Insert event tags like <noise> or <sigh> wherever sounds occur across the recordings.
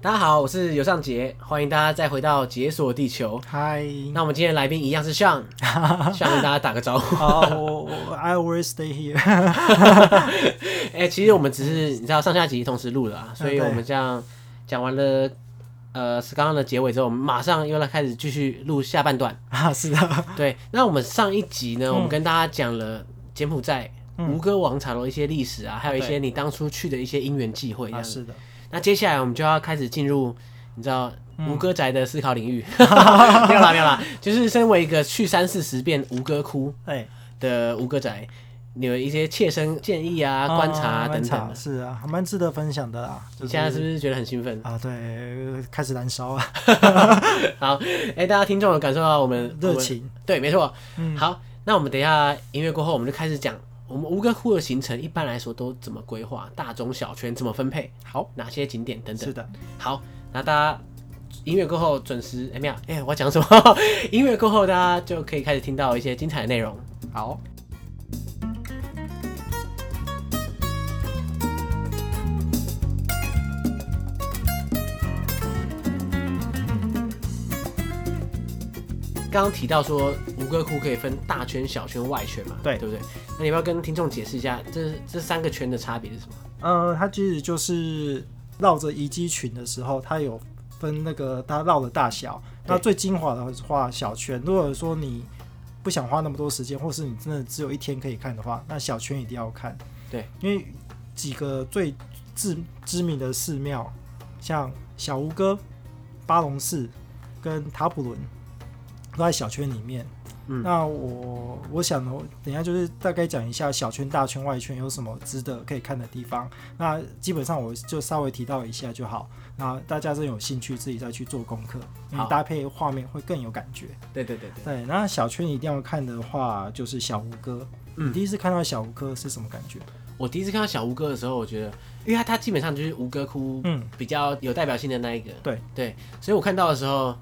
大家好，我是尤尚杰，欢迎大家再回到解锁地球。嗨，那我们今天的来宾一样是 Sean，Sean <laughs> 跟大家打个招呼。好，我我 I will stay here。<laughs> 哎、欸，其实我们只是你知道上下集同时录了啊，所以我们这样讲完了，呃，是刚刚的结尾之后，我们马上又来开始继续录下半段 <laughs> 啊。是的，对。那我们上一集呢，我们跟大家讲了柬埔寨吴哥王朝的一些历史啊，还有一些你当初去的一些因缘际会。啊，是的。那接下来我们就要开始进入，你知道吴哥宅的思考领域，嗯、<laughs> 没有啦没有啦，就是身为一个去三四十遍吴哥窟的吴哥宅，你有一些切身建议啊、哦、观察啊等等，是啊，还蛮值得分享的啊。就是、你现在是不是觉得很兴奋啊？对，开始燃烧啊。<laughs> 好，哎、欸，大家听众有感受到我们热情？对，没错。嗯，好，那我们等一下音乐过后，我们就开始讲。我们吴哥窟的行程一般来说都怎么规划？大中小圈怎么分配？好，哪些景点等等？是的，好，那大家音乐过后准时，哎没有，<laughs> 哎我讲什么？<laughs> 音乐过后大家就可以开始听到一些精彩的内容。好。刚刚提到说吴哥窟可以分大圈、小圈、外圈嘛？对，对不对？那你要不要跟听众解释一下这这三个圈的差别是什么？呃，它其实就是绕着遗迹群的时候，它有分那个它绕的大小。那最精华的话，小圈。如果说你不想花那么多时间，或是你真的只有一天可以看的话，那小圈一定要看。对，因为几个最知知名的寺庙，像小吴哥、巴龙寺跟塔普伦。都在小圈里面，嗯，那我我想呢，等一下就是大概讲一下小圈、大圈、外圈有什么值得可以看的地方。那基本上我就稍微提到一下就好。那大家真有兴趣，自己再去做功课，因为搭配画面会更有感觉。对对对对。对，那小圈一定要看的话，就是小吴哥。嗯，你第一次看到小吴哥是什么感觉？我第一次看到小吴哥的时候，我觉得，因为他他基本上就是吴哥窟，嗯，比较有代表性的那一个。对对，所以我看到的时候，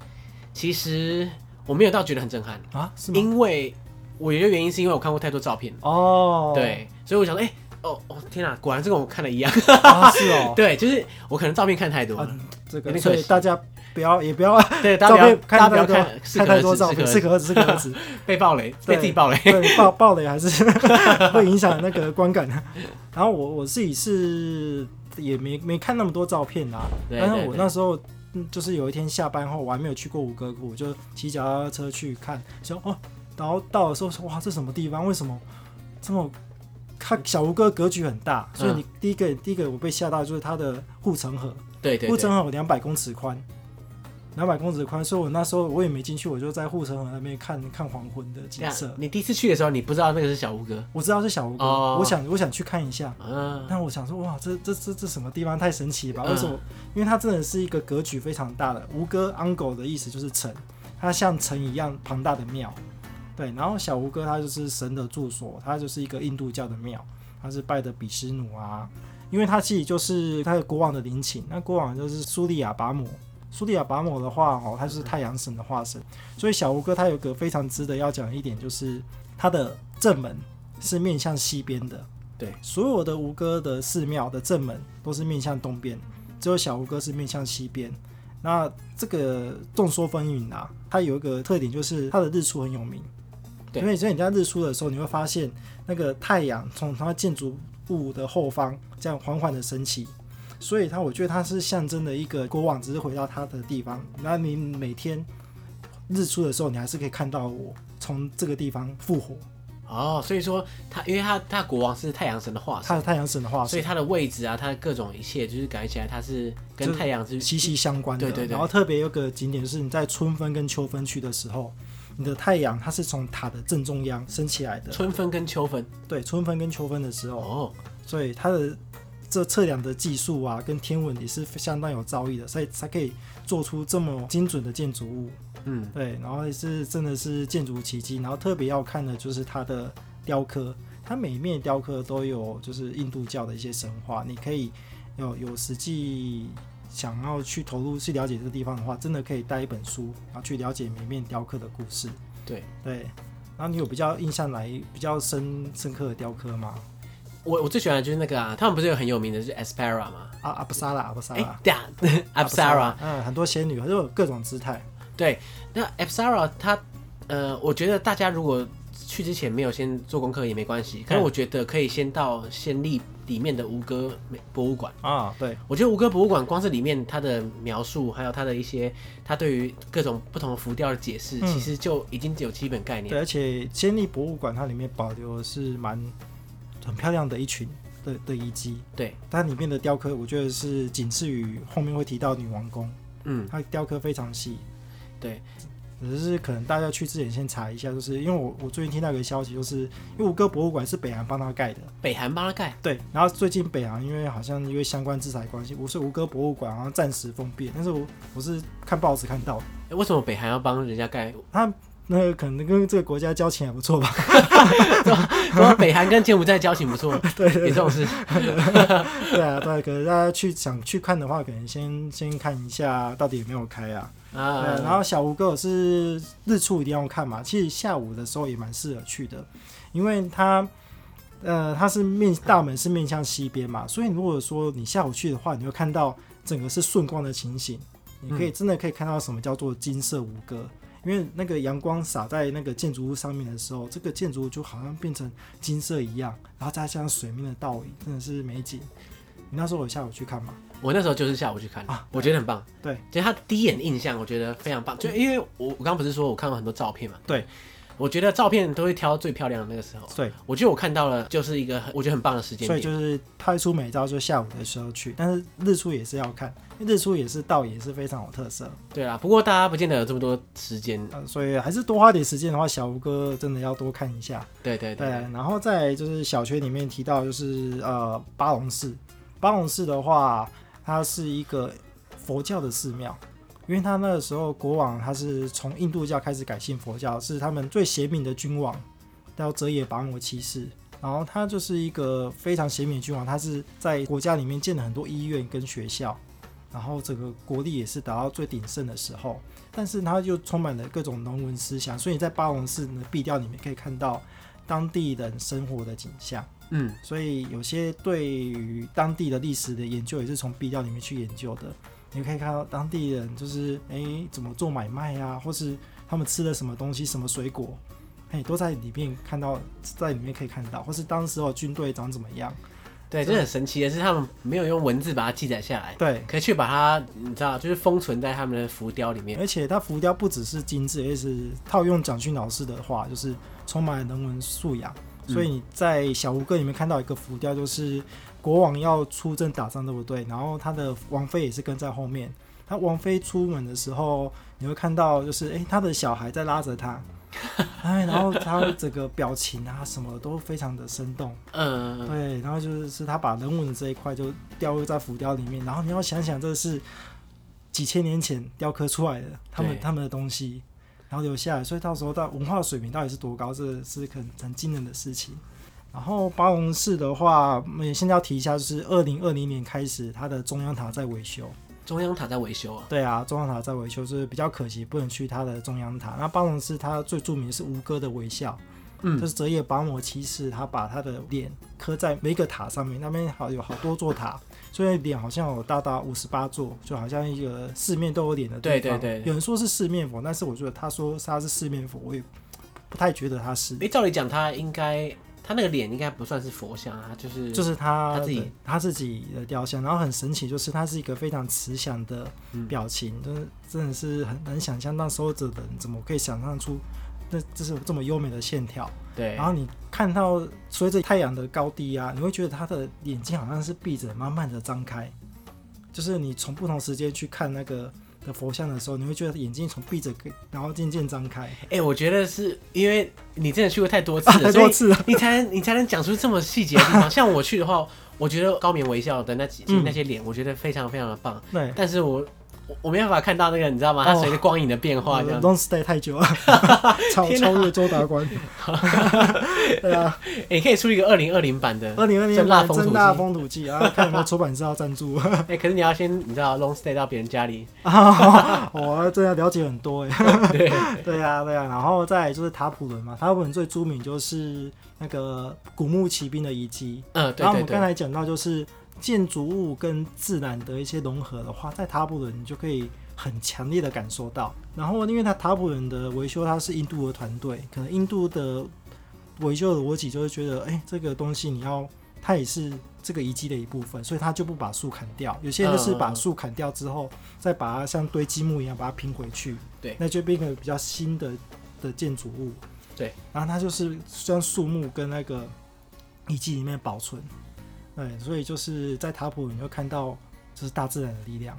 其实。我没有到觉得很震撼。啊，是吗？因为我有一个原因是因为我看过太多照片。哦，对，所以我想说，哎、欸，哦哦，天哪，果然这个我看的一样，啊、是哦，<laughs> 对，就是我可能照片看太多。了，啊、这个，所以大家不要也不要 <laughs> 对，大家不要看不要看看太多照片，适可而止，适可而止，被暴雷，被自己爆雷，对，爆爆雷还是 <laughs> 会影响那个观感。然后我我自己是也没没看那么多照片啊，但是我那时候。就是有一天下班后，我还没有去过吴哥窟，我就骑脚踏车去看，说哦，然后到的时候说哇，这什么地方？为什么这么？看小吴哥格局很大，所以你第一个、嗯、第一个我被吓到就是它的护城河，对对，护城河有两百公尺宽。两百公尺宽，所以我那时候我也没进去，我就在护城河那边看看黄昏的景色。你第一次去的时候，你不知道那个是小吴哥？我知道是小吴哥，哦、我想我想去看一下。嗯，但我想说，哇，这这这这什么地方太神奇了吧？为什么？因为它真的是一个格局非常大的。吴哥 Angle 的意思就是城，它像城一样庞大的庙。对，然后小吴哥它就是神的住所，它就是一个印度教的庙，它是拜的比湿奴啊，因为它其实就是它的国王的陵寝，那国王就是苏利亚拔摩。苏利亚拔姆的话，哦，他是太阳神的化身，所以小吴哥他有个非常值得要讲的一点，就是他的正门是面向西边的。对，所有的吴哥的寺庙的正门都是面向东边，只有小吴哥是面向西边。那这个众说纷纭啊，它有一个特点就是它的日出很有名。对，因为所以你在日出的时候，你会发现那个太阳从它建筑物的后方这样缓缓的升起。所以他，我觉得他是象征的一个国王，只是回到他的地方。那你每天日出的时候，你还是可以看到我从这个地方复活。哦，所以说他，因为他他国王是太阳神的化身，他是太阳神的化身，所以他的位置啊，他的各种一切，就是感觉起来他是跟太阳是息息相关的。对对对。然后特别有个景点，就是你在春分跟秋分去的时候，你的太阳它是从塔的正中央升起来的。春分跟秋分，对，春分跟秋分的时候，哦，所以它的。这测量的技术啊，跟天文也是相当有造诣的，所以才可以做出这么精准的建筑物。嗯，对，然后也是真的是建筑奇迹。然后特别要看的就是它的雕刻，它每一面雕刻都有就是印度教的一些神话。你可以有有实际想要去投入去了解这个地方的话，真的可以带一本书，然后去了解每面雕刻的故事。对对，然后你有比较印象来比较深深刻的雕刻吗？我我最喜欢的就是那个啊，他们不是有很有名的，就是 Apsara 吗？啊，阿布萨拉，阿布萨拉，哎，对啊，<laughs> Apsara，嗯，很多仙女，都有各种姿态。对，那 Apsara 它，呃，我觉得大家如果去之前没有先做功课也没关系，可是我觉得可以先到仙丽里面的吴哥博物馆啊。对，我觉得吴哥博物馆光是里面它的描述，还有它的一些，它对于各种不同的浮雕的解释，嗯，其实就已经有基本概念。对，而且仙丽博物馆它里面保留的是蛮很漂亮的一群的的遗迹。对，它里面的雕刻，我觉得是仅次于后面会提到女王宫。嗯，它雕刻非常细。对。只是可能大家去之前先查一下，就是因为我我最近听到一个消息，就是因为吴哥博物馆是北韩帮他盖的，北韩帮他盖，对。然后最近北韩因为好像因为相关制裁关系，我是吴哥博物馆好像暂时封闭，但是我我是看报纸看到的。欸，为什么北韩要帮人家盖？他那个可能跟这个国家交情还不错吧？<laughs> 说北韩跟柬埔寨交情不错，<laughs> 对，对，有这种事。<laughs> 对啊，对，可能大家去想去看的话，可能先先看一下到底有没有开啊。啊，然后小吴哥是日出一定要看嘛，其实下午的时候也蛮适合去的，因为它，呃，它是面大门是面向西边嘛，所以如果说你下午去的话，你会看到整个是顺光的情形，你可以真的可以看到什么叫做金色吴哥，因为那个阳光洒在那个建筑物上面的时候，这个建筑物就好像变成金色一样，然后再加上水面的倒影，真的是美景。你那时候有下午去看吗？我那时候就是下午去看啊，我觉得很棒。对，其实他第一眼印象，我觉得非常棒。就因为我我刚刚不是说我看过很多照片嘛？对，我觉得照片都会挑最漂亮的那个时候。对，我觉得我看到了，就是一个很我觉得很棒的时间。所以就是拍出美照，就下午的时候去。但是日出也是要看，因为日出也是倒也是非常有特色。对啊，不过大家不见得有这么多时间，呃，所以还是多花点时间的话，小吴哥真的要多看一下。对对对，对。然后再就是小学里面提到就是呃八龙寺。八龙寺的话，它是一个佛教的寺庙，因为他那个时候国王他是从印度教开始改信佛教，是他们最贤明的君王，叫哲也拔摩七世。然后他就是一个非常贤明的君王，他是在国家里面建了很多医院跟学校，然后整个国力也是达到最鼎盛的时候。但是他就充满了各种农文思想，所以在巴龙寺的壁雕里面可以看到当地人生活的景象。嗯，所以有些对于当地的历史的研究也是从壁雕里面去研究的。你可以看到当地人就是哎、欸、怎么做买卖啊，或是他们吃的什么东西、什么水果，哎都在里面看到，在里面可以看到，或是当时候军队长怎么样。对，这很神奇的是他们没有用文字把它记载下来，对，可以去把它你知道就是封存在他们的浮雕里面。而且它浮雕不只是精致，也是套用蒋勋老师的话，就是充满了人文素养。所以你在小吴哥里面看到一个浮雕，就是国王要出征打仗，对不对？然后他的王妃也是跟在后面。他王妃出门的时候，你会看到就是哎，他的小孩在拉着他，哎，然后他整个表情啊什么都非常的生动。嗯，对，然后就是是他把人物的这一块就雕入在浮雕里面。然后你要想想，这是几千年前雕刻出来的，他们他们的东西。然后留下来，所以到时候到文化水平到底是多高，这是很很惊人的事情。然后八龙寺的话，我们现在要提一下，就是二零二零年开始，它的中央塔在维修。中央塔在维修啊？对啊，中央塔在维修，就是比较可惜，不能去它的中央塔。那八龙寺它最著名的是吴哥的微笑。嗯，就是哲也跋摩骑士，他把他的脸刻在每个塔上面，那边好有好多座塔，<laughs> 所以脸好像有大到五十八座，就好像一个四面都有脸的地方。对对对，有人说是四面佛，但是我觉得他说他是四面佛，我也不太觉得他是。诶，照理讲他应该，他那个脸应该不算是佛像啊，就是就是他他自己他自己的雕像，然后很神奇，就是他是一个非常慈祥的表情，嗯、就是真的是很难想象，那时候的人怎么可以想象出。那这是这么优美的线条，对。然后你看到随着太阳的高低啊，你会觉得他的眼睛好像是闭着，慢慢的张开。就是你从不同时间去看那个的佛像的时候，你会觉得眼睛从闭着，然后渐渐张开。哎、欸，我觉得是因为你真的去过太多次了，啊、<laughs> 太多次了，你才能你才能讲出这么细节的地方。<laughs> 像我去的话，我觉得高棉微笑的那几那些脸，我觉得非常非常的棒。对。但是我我没办法看到那个，你知道吗？它随着光影的变化，这样。Don't stay 太久了，<laughs> 超超越周达观。<laughs> 对啊，你可以出一个二零二零版的二零二零真大风土记啊，<laughs> 看有没有出版社要赞助。哎，可是你要先你知道 long stay 到别人家里。我这要了解很多哎。对对啊对啊，然后再就是塔普伦嘛，塔普伦最著名就是那个古墓奇兵的遗迹。嗯，对。然后我们刚才讲到就是。建筑物跟自然的一些融合的话，在塔普伦你就可以很强烈的感受到。然后，因为它塔普伦的维修，它是印度的团队，可能印度的维修的逻辑就是觉得，哎、欸，这个东西你要，它也是这个遗迹的一部分，所以它就不把树砍掉。有些人就是把树砍掉之后，再把它像堆积木一样把它拼回去，对，那就变成比较新的的建筑物。对，然后它就是将树木跟那个遗迹里面保存。对，所以就是在塔普，你会看到就是大自然的力量，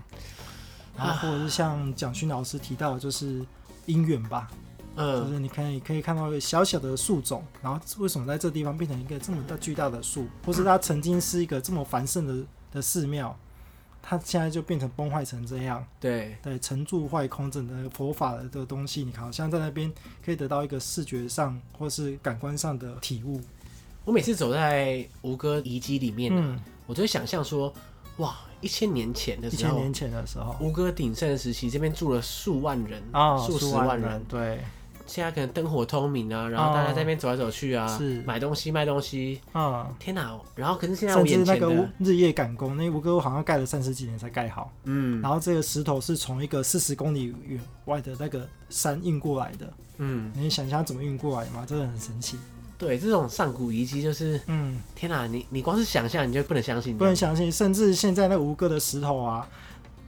然后或者是像蒋勋老师提到的，就是因缘吧，嗯，就是你可以可以看到一个小小的树种，然后为什么在这地方变成一个这么大巨大的树，或是它曾经是一个这么繁盛的的寺庙，它现在就变成崩坏成这样，对对，成住坏空，整个佛法的这个东西，你看好像在那边可以得到一个视觉上或是感官上的体悟。我每次走在吴哥遗迹里面，嗯，我就会想象说，哇，一千年前的时候，一千年前的时候，吴哥鼎盛时期，这边住了数万人啊，数、哦、十万人，对。现在可能灯火通明啊，然后大家在那边走来走去啊，哦、是。买东西卖东西。啊，天哪！然后可是现在我眼前的那个日夜赶工，那吴哥好像盖了三十几年才盖好，嗯，然后这个石头是从一个四十公里远外的那个山运过来的，嗯，你想象怎么运过来吗？真的很神奇。对，这种上古遗迹就是，嗯，天哪，你你光是想象你就不能相信，不能相信，甚至现在那吴哥的石头啊，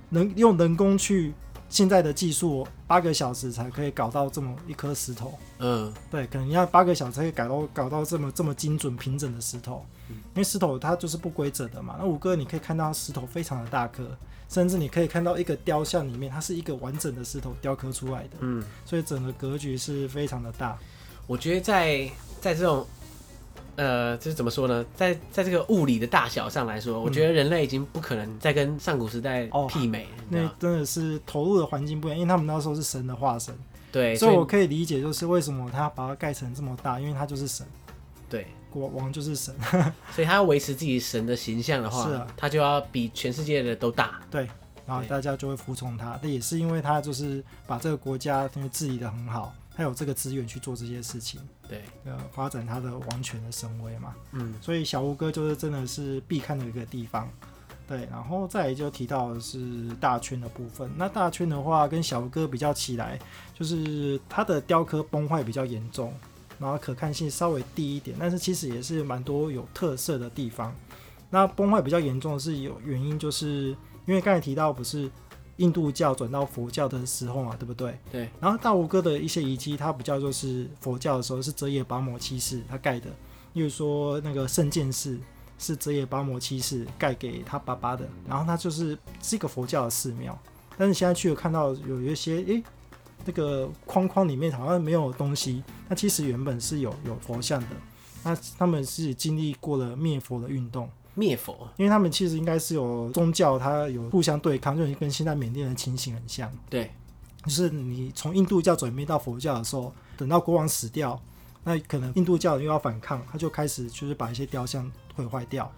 能用人工去现在的技术，八个小时才可以搞到这么一颗石头，嗯，对，可能要八个小时才可以搞到搞到这么这么精准平整的石头，嗯，因为石头它就是不规则的嘛。那吴哥你可以看到石头非常的大颗，甚至你可以看到一个雕像里面它是一个完整的石头雕刻出来的，嗯，所以整个格局是非常的大。我觉得在在这种，呃，就是怎么说呢？在在这个物理的大小上来说，嗯、我觉得人类已经不可能再跟上古时代媲美。哦、那真的是投入的环境不一样，因为他们那时候是神的化身。对，所以我可以理解，就是为什么他把它盖成这么大，因为他就是神。对，国王就是神，<laughs> 所以他要维持自己神的形象的话，是啊，他就要比全世界的都大。对，然后大家就会服从他。那也是因为他就是把这个国家因为治理的很好。他有这个资源去做这些事情，对，呃，发展他的王权的神威嘛，嗯，所以小吴哥就是真的是必看的一个地方，对，然后再来就提到的是大圈的部分，那大圈的话跟小吴哥比较起来，就是它的雕刻崩坏比较严重，然后可看性稍微低一点，但是其实也是蛮多有特色的地方。那崩坏比较严重的是有原因，就是因为刚才提到不是。印度教转到佛教的时候嘛，对不对？对。然后大吴哥的一些遗迹，它比较就是佛教的时候是遮也巴摩七世他盖的，例如说那个圣剑寺是遮也巴摩七世盖给他爸爸的，然后他就是是一个佛教的寺庙。但是现在去了看到有一些，诶，那个框框里面好像没有东西，那其实原本是有有佛像的。那他们是经历过了灭佛的运动。灭佛，因为他们其实应该是有宗教，它有互相对抗，就是跟现在缅甸的情形很像。对，就是你从印度教转变到佛教的时候，等到国王死掉，那可能印度教又要反抗，他就开始就是把一些雕像毁坏掉。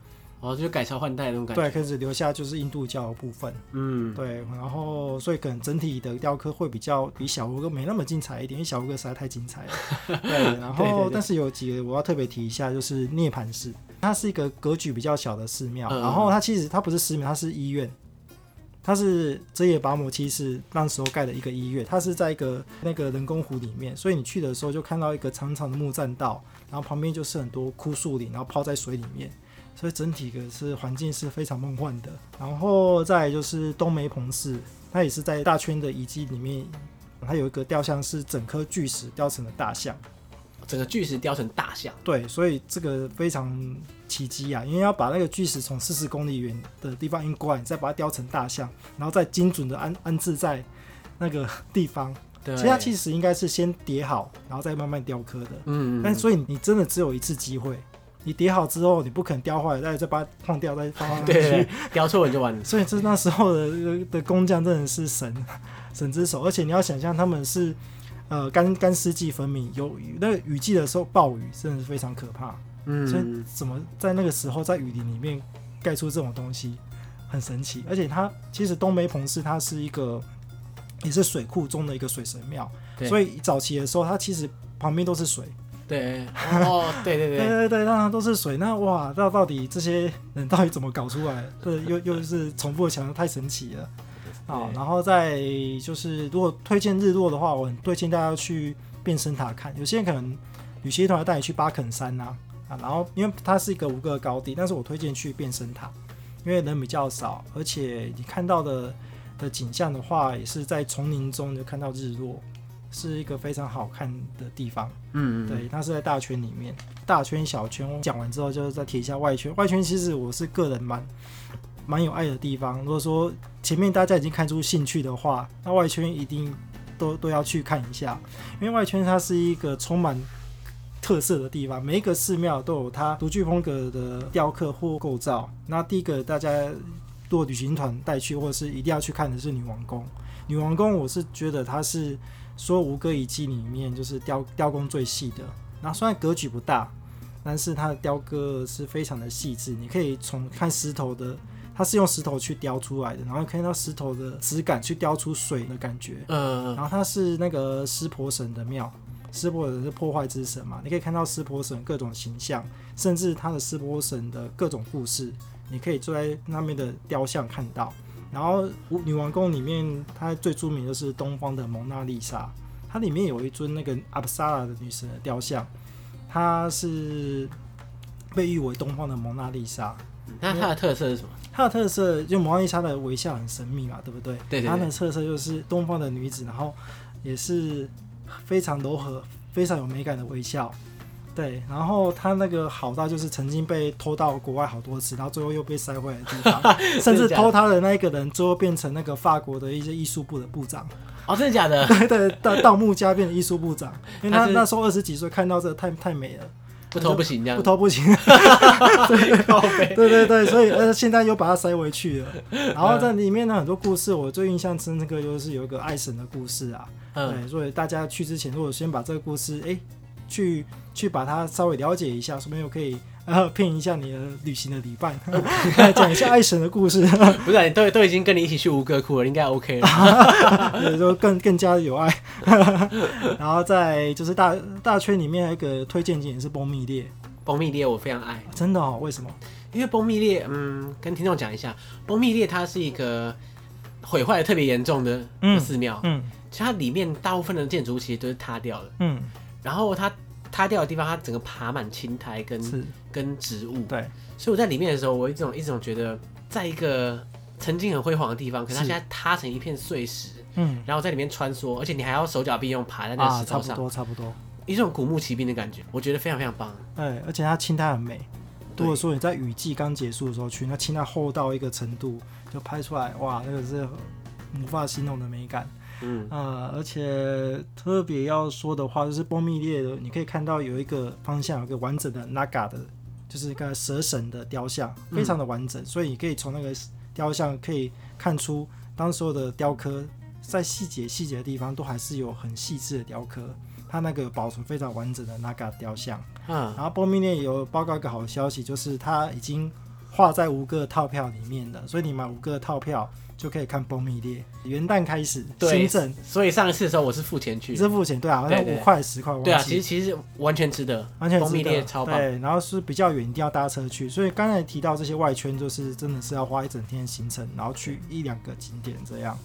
哦，就改朝换代那种感觉。对，开始留下就是印度教的部分。嗯，对，然后所以可能整体的雕刻会比较比小吴哥没那么精彩一点，因为小吴哥实在太精彩了。<laughs> 对，然后但是有几个我要特别提一下，就是涅槃寺。它是一个格局比较小的寺庙，然后它其实它不是寺庙，它是医院，它是哲野拔摩七世那时候盖的一个医院，它是在一个那个人工湖里面，所以你去的时候就看到一个长长的木栈道，然后旁边就是很多枯树林，然后泡在水里面，所以整体的是环境是非常梦幻的。然后再来就是东梅蓬寺，它也是在大圈的遗迹里面，它有一个雕像是整颗巨石雕成的大象。整个巨石雕成大象，对，所以这个非常奇迹啊！因为要把那个巨石从四十公里远的地方运过来，你再把它雕成大象，然后再精准的安安置在那个地方。对，其实它其实应该是先叠好，然后再慢慢雕刻的。嗯，嗯，但所以你真的只有一次机会，你叠好之后，你不肯雕坏，再再把它放掉，再放上去，<laughs> 雕错了就完了。所以这那时候的的工匠真的是神神之手，而且你要想象他们是呃干干湿季分明，有那个雨季的时候暴雨真的是非常可怕。嗯，所以怎么在那个时候在雨林里面盖出这种东西，很神奇。而且它其实东梅棚寺它是一个也是水库中的一个水神庙，所以早期的时候它其实旁边都是水。对，<laughs> 哦，对对对对对对，当然都是水。那哇，那到底这些人到底怎么搞出来？对，又又是重复的强调，太神奇了啊！然后再就是，如果推荐日落的话，我很推荐大家去变身塔看。有些人可能旅行团带你去巴肯山呐啊，啊，然后因为它是一个五个高地，但是我推荐去变身塔，因为人比较少，而且你看到的的景象的话，也是在丛林中就看到日落。是一个非常好看的地方，嗯，嗯，对，它是在大圈里面，大圈小圈讲完之后，就是再提一下外圈。外圈其实我是个人蛮蛮有爱的地方。如果说前面大家已经看出兴趣的话，那外圈一定都都要去看一下，因为外圈它是一个充满特色的地方，每一个寺庙都有它独具风格的雕刻或构造。那第一个大家如果旅行团带去，或者是一定要去看的是女王宫。女王宫，我是觉得它是。说吴哥遗迹里面就是雕雕工最细的，那虽然格局不大，但是它的雕刻是非常的细致。你可以从看石头的，它是用石头去雕出来的，然后看到石头的质感去雕出水的感觉。嗯，然后它是那个湿婆神的庙，湿婆神是破坏之神嘛，你可以看到湿婆神各种形象，甚至它的湿婆神的各种故事，你可以坐在那边的雕像看到。然后女王宫里面，它最著名的是东方的蒙娜丽莎，它里面有一尊那个阿布萨拉的女神的雕像，它是被誉为东方的蒙娜丽莎。那它的特色是什么？它的特色就蒙娜丽莎的微笑很神秘嘛，对不对？对，对，对。它的特色就是东方的女子，然后也是非常柔和、非常有美感的微笑。对，然后他那个好到就是曾经被偷到国外好多次，然后最后又被塞回来的地方，<laughs> 甚至偷他的那一个人最后变成那个法国的一些艺术部的部长。哦，<laughs> 真的假的？<laughs> 对对，盗盗墓家变成艺术部长，因为他那时候二十几岁，看到这个太太美了，不偷不行，这样不偷不行。对对对对，所以呃现在又把它塞回去了。然后在里面呢很多故事，我最印象深刻就是有一个爱神的故事啊。嗯。对，所以大家去之前，如果先把这个故事哎。去去把它稍微了解一下，说不定又可以呃骗一下你的旅行的旅伴，<laughs> 讲一下爱神的故事。<laughs> 不是、啊，你都都已经跟你一起去吴哥窟了，应该 OK 了。<laughs> 对，就更更加有爱。然后在就是大大圈里面，一个推荐景点是崩密列。崩密列我非常爱，真的哦？为什么？因为崩密列，嗯，跟听众讲一下，崩密列它是一个毁坏的特别严重的寺庙，嗯，其实它里面大部分的建筑物其实都是塌掉的，嗯。然后它塌掉的地方，它整个爬满青苔跟跟植物，对，所以我在里面的时候，我一种一种觉得，在一个曾经很辉煌的地方，可是它现在塌成一片碎石，嗯，然后在里面穿梭，而且你还要手脚并用爬在那石头上，啊，差不多差不多，一种古墓奇兵的感觉，我觉得非常非常棒。哎，而且它青苔很美。如果说你在雨季刚结束的时候去，那青苔厚到一个程度，就拍出来，哇，那个是无法形容的美感。嗯啊，而且特别要说的话，就是波密列的，你可以看到有一个方向，有一个完整的 Naga 的，就是一个蛇神的雕像，非常的完整，嗯、所以你可以从那个雕像可以看出，当时候的雕刻在细节细节的地方都还是有很细致的雕刻，它那个保存非常完整的 Naga 雕像。嗯，然后波密列有报告一个好消息，就是它已经画在五个套票里面的，所以你买五个套票。就可以看崩密列，元旦开始新政，所以上一次的时候我是付钱去，是付钱，对啊，好像五块十块，对啊，其实其实完全值得，完全值得，崩密列超棒，对，然后是比较远，一定要搭车去，所以刚才提到这些外圈，就是真的是要花一整天行程，然后去一两个景点这样，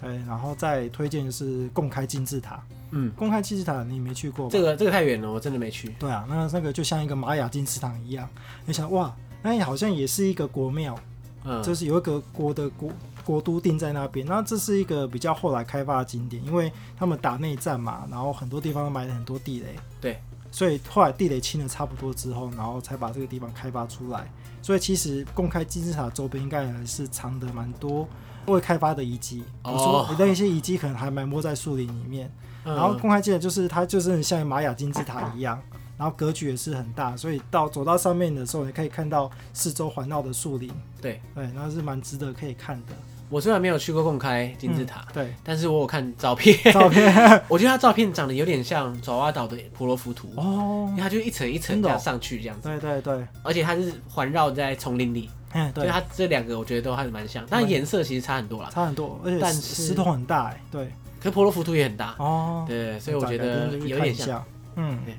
对，然后再推荐的是共开金字塔，嗯，公开金字塔你没去过？这个这个太远了，我真的没去。对啊，那那个就像一个玛雅金字塔一样，你想哇，那好像也是一个国庙，嗯，就是有一个国的国。国都定在那边，那这是一个比较后来开发的景点，因为他们打内战嘛，然后很多地方都埋了很多地雷，对，所以后来地雷清了差不多之后，然后才把这个地方开发出来。所以其实公开金字塔周边应该还是藏的蛮多未开发的遗迹，说那些遗迹可能还埋没在树林里面，然后公开记得就是它就是很像玛雅金字塔一样，然后格局也是很大，所以到走到上面的时候，你可以看到四周环绕的树林。对。对，然后是蛮值得可以看的。我虽然没有去过贡开金字塔，嗯，对，但是我有看照片，照片，<laughs> 我觉得它照片长得有点像爪哇岛的婆罗浮屠哦，因为它就一层一层这样上去这样子，对对对，而且它是环绕在丛林里，嗯，对，所以它这两个我觉得都还是蛮像，但颜色其实差很多啦，差很多，而且但石头很大哎，对，可是婆罗浮屠也很大。哦，对，所以我觉得有点像，嗯，对，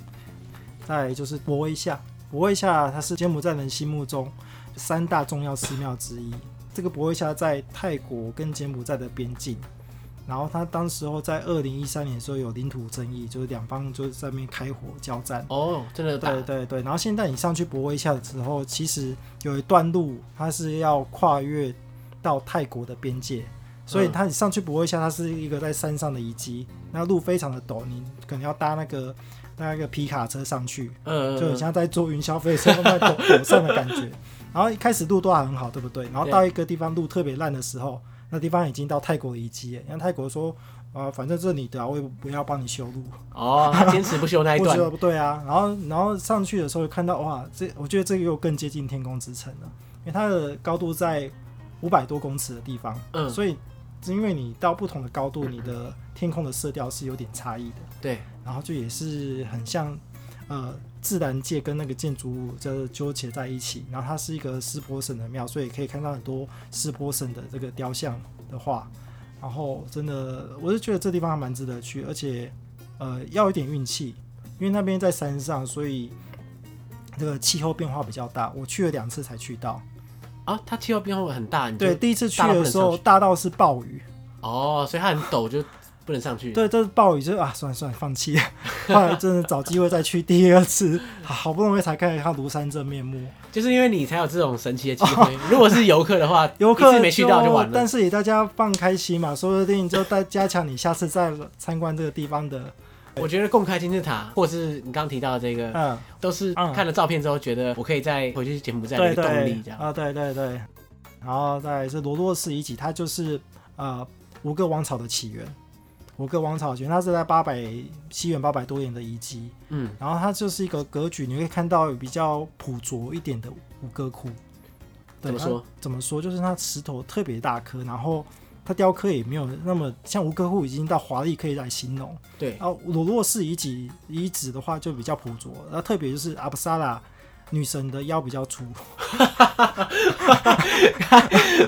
再来就是博威夏，博威夏它是柬埔寨人心目中三大重要寺庙之一。这个博威夏在泰国跟柬埔寨的边境，然后他当时候在二零一三年的时候有领土争议，就是两方就是在那边开火交战。哦，真的？对对对。然后现在你上去博威夏的时候，其实有一段路它是要跨越到泰国的边界，所以它你上去博威夏，它是一个在山上的遗迹，那路非常的陡，你可能要搭那个搭一个皮卡车上去，嗯，就很像在坐云霄飞车那陡陡上的感觉。<laughs> 然后一开始路都还很好，对不对？然后到一个地方路特别烂的时候，那地方已经到泰国的遗迹。因为泰国说，啊、呃，反正这是你的，我也不要帮你修路。哦，他坚持不修那一段。<laughs> 不修不对啊。然后，然后上去的时候看到，哇，这我觉得这个又更接近天空之城了，因为它的高度在五百多公尺的地方。嗯。所以，因为你到不同的高度，你的天空的色调是有点差异的。对。然后就也是很像，呃。自然界跟那个建筑物就纠结在一起，然后它是一个湿婆神的庙，所以可以看到很多湿婆神的这个雕像的画。然后真的，我是觉得这地方还蛮值得去，而且呃要一点运气，因为那边在山上，所以这个气候变化比较大。我去了两次才去到啊，它气候变化很大。对，第一次去的时候大到是暴雨哦，所以它很陡就。不能上去。对，这是暴雨，就啊，算了算了，放弃。<laughs> 后来真的找机会再去第二次，<laughs> 好不容易才看到庐山真面目。就是因为你才有这种神奇的机会。哦、<laughs> 如果是游客的话，游客没去到就完了。但是也大家放开心嘛，说不定就再加强你下次再参观这个地方的。我觉得贡开金字塔，或是你刚刚提到的这个，嗯，都是看了照片之后觉得我可以再回去柬埔寨的动力这样。啊，对对对。然后再来是罗洛斯遗迹，它就是呃五个王朝的起源。吴哥王朝，它是在八百西元八百多年的遗迹，嗯，然后它就是一个格局，你会看到比较朴拙一点的吴哥窟。怎么说？怎么说？就是它石头特别大颗，然后它雕刻也没有那么像吴哥窟已经到华丽可以来形容。对，然后罗洛士遗迹遗址的话就比较朴拙，然后特别就是阿布萨拉。女神的腰比较粗，<laughs>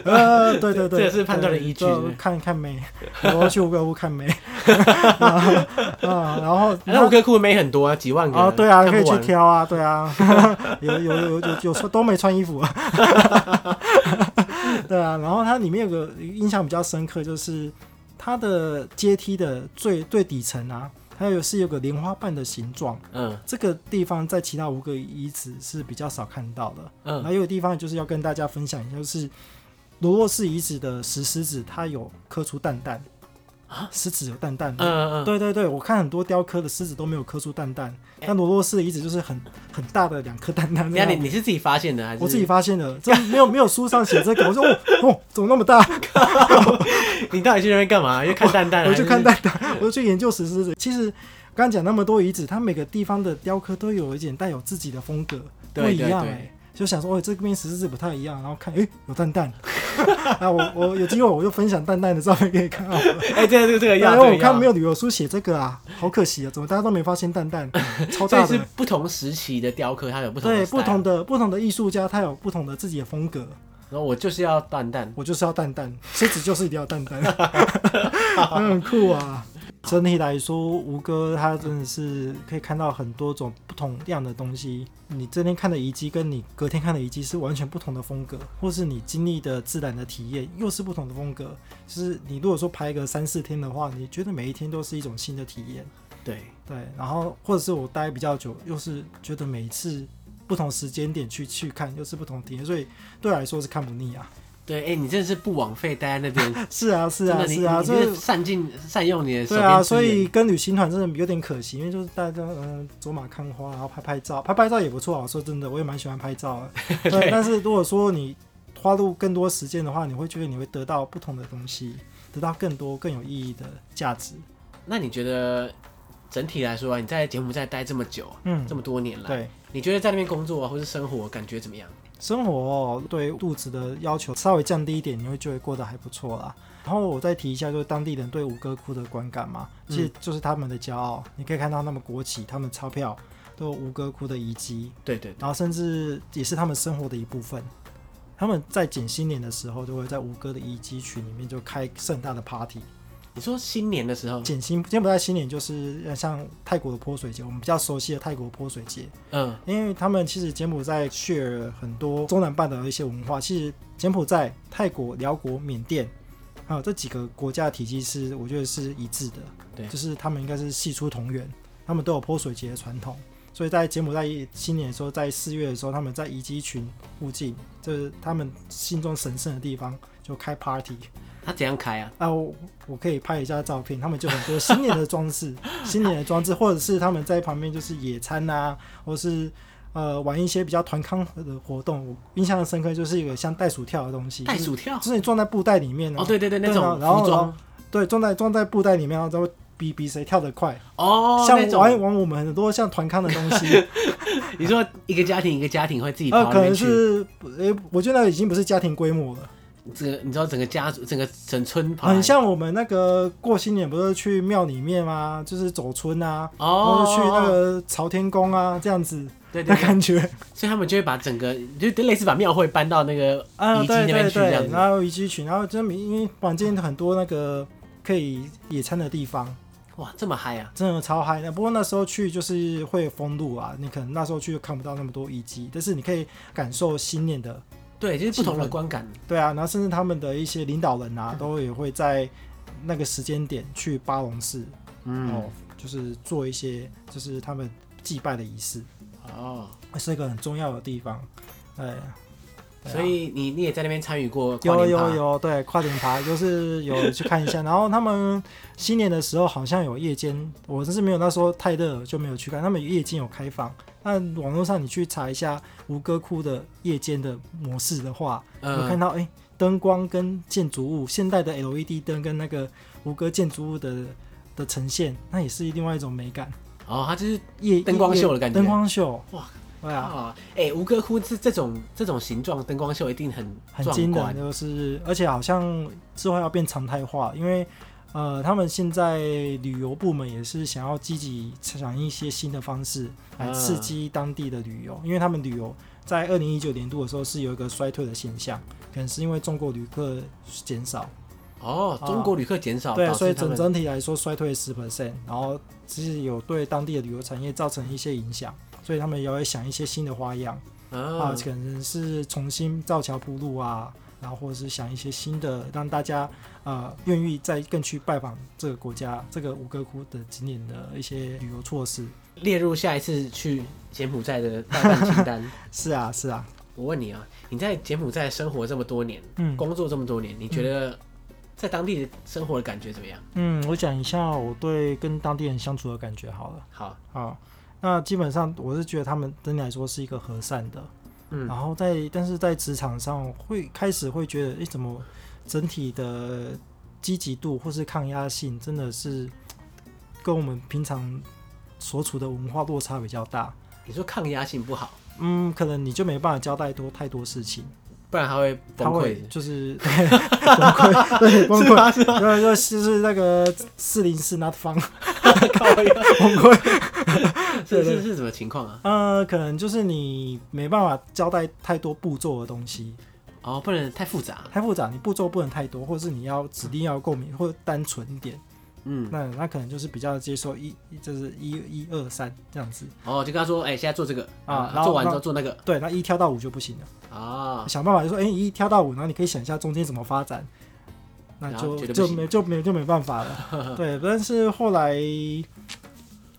呃，对对对，这也是判断的依据。看看美，我要去乌哥窟看妹，<laughs> 啊，然后那吴哥窟妹很多啊，几万个。哦，对啊，可以去挑啊，对啊，<laughs> 有有有有有穿都没穿衣服啊，对啊，然后它里面有个印象比较深刻，就是它的阶梯的最最底层啊。还有是有个莲花瓣的形状，嗯，这个地方在其他五个遗址是比较少看到的，嗯，还有个地方就是要跟大家分享一下，就是罗洛氏遗址的石狮子，它有刻出蛋蛋。啊，狮子有蛋蛋，嗯嗯嗯，对对对，我看很多雕刻的狮子都没有刻出蛋蛋，欸、但罗洛斯的遗址就是很很大的两颗蛋蛋。那你你是自己发现的还是？我自己发现的，这没有没有书上写这个。我说哦 <laughs> 哦，怎么那么大？<laughs> 你到底去那边干嘛？因为看蛋蛋？我去看蛋蛋，我就去研究石狮子。其实刚刚讲那么多遗址，它每个地方的雕刻都有一点带有自己的风格，不一样哎。就想说，哦，这边石狮子不太一样，然后看，哎、欸，有蛋蛋。<laughs> 啊，我我有机会我就分享蛋蛋的照片给你看好了。<laughs> 哎，这个这个这个样，因为我看没有旅游书写这个啊，好可惜啊，怎么大家都没发现蛋蛋？<laughs> 超大的。是不同时期的雕刻，它有不同的。对，不同的不同的艺术家，他有不同的自己的风格。然后我就是要蛋蛋，我就是要蛋蛋，狮子就是一定要蛋蛋，很酷啊。整体来说，吴哥他真的是可以看到很多种不同样的东西。你这天看的遗迹，跟你隔天看的遗迹是完全不同的风格，或是你经历的自然的体验又是不同的风格。就是你如果说拍个三四天的话，你觉得每一天都是一种新的体验。对对，然后或者是我待比较久，又是觉得每一次不同时间点去去看，又是不同体验，所以对我来说是看不腻啊。对，哎、欸，你真的是不枉费待在那边。<laughs> 是啊，是啊，是啊，就是善尽善用你的。对啊，所以跟旅行团真的有点可惜，因为就是大家嗯、呃、走马看花，然后拍拍照，拍拍照也不错啊。说真的，我也蛮喜欢拍照的。<laughs> 对，对，但是如果说你花入更多时间的话，你会觉得你会得到不同的东西，得到更多更有意义的价值。那你觉得整体来说啊，你在柬埔寨待这么久，嗯，这么多年来，对，你觉得在那边工作啊，或是生活感觉怎么样？生活对肚子的要求稍微降低一点，你会觉得过得还不错啦。然后我再提一下，就是当地人对吴哥窟的观感嘛，其实就是他们的骄傲。嗯、你可以看到他们国旗、他们钞票都有吴哥窟的遗迹，对，对对，然后甚至也是他们生活的一部分。他们在柬新年的时候，就会在吴哥的遗迹群里面就开盛大的 party。你说新年的时候，柬新柬埔寨新年就是像泰国的泼水节，我们比较熟悉的泰国泼水节。嗯，因为他们其实柬埔寨 share 很多中南半岛的一些文化，其实柬埔寨、泰国、辽国、缅甸。还有这几个国家的体系是，我觉得是一致的，对，就是他们应该是系出同源，他们都有泼水节的传统，所以在柬埔寨新年的时候，在四月的时候，他们在遗迹群附近，就是他们心中神圣的地方，就开 party。他怎样开啊？啊，我我可以拍一下照片，他们就很多新年的装饰，<laughs> 新年的装置，或者是他们在旁边就是野餐啊，或是。呃，玩一些比较团康的活动，我印象深刻就是一个像袋鼠跳的东西。袋鼠跳，就是你装在布袋里面哦，对对对，那种然后，然后对，装在装在布袋里面，然后就比比谁跳得快。哦，像玩玩我们很多像团康的东西。<laughs> 你说一个家庭一个家庭会自己呃，可能是，诶，我觉得已经不是家庭规模了。这个你知道整个家族整个整村跑，很像我们那个过新年不是去庙里面吗？就是走村啊，哦，然后去那个朝天宫啊这样子。对，对，对，感觉，所以他们就会把整个就类似把庙会搬到那个遗迹那边去这样子，然后遗迹群，然后这因为房间很多那个可以野餐的地方，哇，这么嗨啊，真的超嗨！的不过那时候去就是会封路啊，你可能那时候去就看不到那么多遗迹，但是你可以感受新年的，对，就是不同的观感，对啊，然后甚至他们的一些领导人啊，都也会在那个时间点去巴龙寺，嗯，就是做一些就是他们祭拜的仪式。哦，是一个很重要的地方，哎，所以你你也在那边参与过？有有有，对，跨年爬 <laughs> 就是有去看一下。然后他们新年的时候好像有夜间，我真是没有那时候太热就没有去看。他们夜间有开放，那网络上你去查一下吴哥窟的夜间的模式的话，有、嗯、看到哎，灯光跟建筑物，现代的 LED 灯跟那个吴哥建筑物的的呈现，那也是另外一种美感。哦，它就是夜灯光秀的感觉。灯光秀，哇，对啊，哎、欸，吴哥窟这这种这种形状灯光秀一定很很惊人，就是而且好像之后要变常态化，因为呃，他们现在旅游部门也是想要积极想一些新的方式来刺激当地的旅游，啊、因为他们旅游在二零一九年度的时候是有一个衰退的现象，可能是因为中国旅客减少。哦，中国旅客减少，对，所以整整体来说衰退十 percent，然后其实有对当地的旅游产业造成一些影响，所以他们也会想一些新的花样，啊，可能是重新造桥铺路啊，然后或者是想一些新的，让大家啊愿意再更去拜访这个国家，这个吴哥窟的景点的一些旅游措施，列入下一次去柬埔寨的待办清单。<laughs> 是啊，是啊，我问你啊，你在柬埔寨生活这么多年，嗯，工作这么多年，你觉得、嗯？在当地生活的感觉怎么样？嗯，我讲一下我对跟当地人相处的感觉好了。好，好，那基本上我是觉得他们整体来说是一个和善的，嗯，然后在但是在职场上会开始会觉得，哎、欸，怎么整体的积极度或是抗压性真的是跟我们平常所处的文化落差比较大。你说抗压性不好？嗯，可能你就没办法交代多太多事情。不然他会崩溃，就是崩溃，对崩溃？对，就是那个四零四 not fun，<laughs> <laughs> 崩溃，这是是什么情况啊？呃，可能就是你没办法交代太多步骤的东西，哦，不能太复杂，太复杂，你步骤不能太多，或者是你要指定要够明或者单纯一点。嗯，那那可能就是比较接受一，就是一一二三这样子。哦，就跟他说，哎、欸，现在做这个啊，然后做完之后做那个。对，那一跳到五就不行了啊。想办法就说，哎、欸，一跳到五，然后你可以想一下中间怎么发展，那就就没就没就没办法了。<laughs> 对，但是后来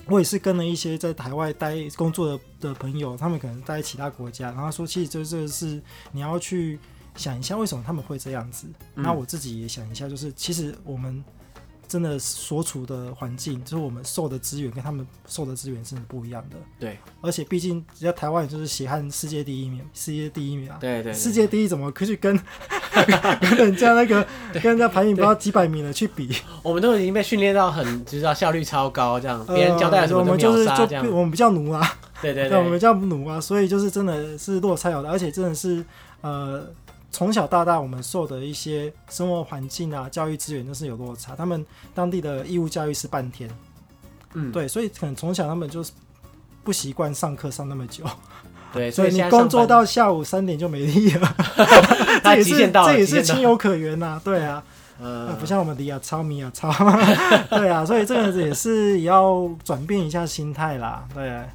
我也是跟了一些在台外待工作的的朋友，他们可能待其他国家，然后说，其实这这是你要去想一下为什么他们会这样子。那、嗯、我自己也想一下，就是其实我们。真的所处的环境，就是我们受的资源跟他们受的资源是不一样的。对，而且毕竟人家台湾就是血汗世界第一名，世界第一名啊。对对，对。世界第一怎么可以去跟 <laughs> 跟人家那个跟人家排名不到几百名的去比？我们都已经被训练到很，就是效率超高，这样别人交代什么都秒杀这样。呃、我们就是就我们比较奴啊。对对对，对，我们比较奴啊，所以就是真的是落差有的，而且真的是呃。从小到大，我们受的一些生活环境啊、教育资源都是有落差。他们当地的义务教育是半天，嗯，对，所以可能从小他们就是不习惯上课上那么久，对，<laughs> 所以你工作到下午三点就没力了，<laughs> <laughs> 这也是这也是情有可原呐、啊，对啊，呃，不像我们的啊，超米啊，超，对啊，所以这个也是也要转变一下心态啦，对、啊。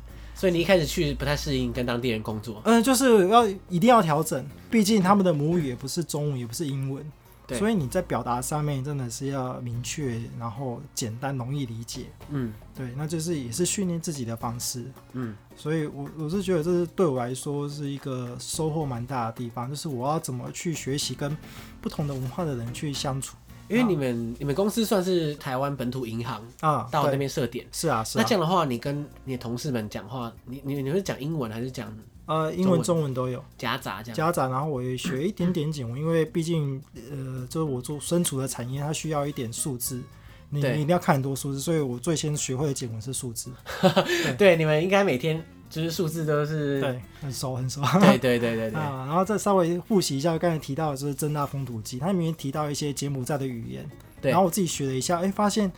所以你一开始去不太适应跟当地人工作，嗯，就是要一定要调整，毕竟他们的母语也不是中文，也不是英文，对，所以你在表达上面真的是要明确，然后简单容易理解，嗯，对，那就是也是训练自己的方式，嗯，所以我我是觉得这是对我来说是一个收获蛮大的地方，就是我要怎么去学习跟不同的文化的人去相处。因为你们、啊、你们公司算是台湾本土银行啊，到那边设点。是啊，是啊。那这样的话，你跟你的同事们讲话，你你你会讲英文还是讲呃英文中文？都有。夹杂这样。夹杂，然后我也学一点点简文，因为毕竟呃就是我做身处的产业，它需要一点数字，你你一定要看很多数字，所以我最先学会的简文是数字。<laughs> 对，对，你们应该每天。就是数字都是对很熟很熟，<laughs> 对对对对对。啊，然后再稍微复习一下刚才提到的就是政大风土记，它里面提到一些柬埔寨的语言，对，然后我自己学了一下，哎、欸，发现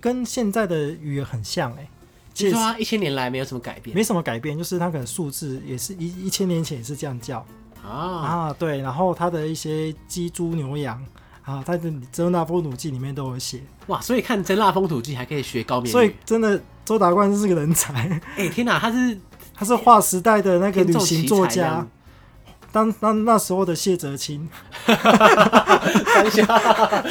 跟现在的语言很像、欸，哎，其实它一千年来没有什么改变，没什么改变，就是它可能数字也是一一千年前也是这样叫。啊。啊，对，然后它的一些鸡猪牛羊啊，它的政大风土记里面都有写，哇，所以看政大风土记还可以学高明，所以真的周达观是个人才，<laughs> 哎、欸，天哪，他是。<laughs> 他是划时代的那个旅行作家，当当那时候的谢哲青，哈哈哈哈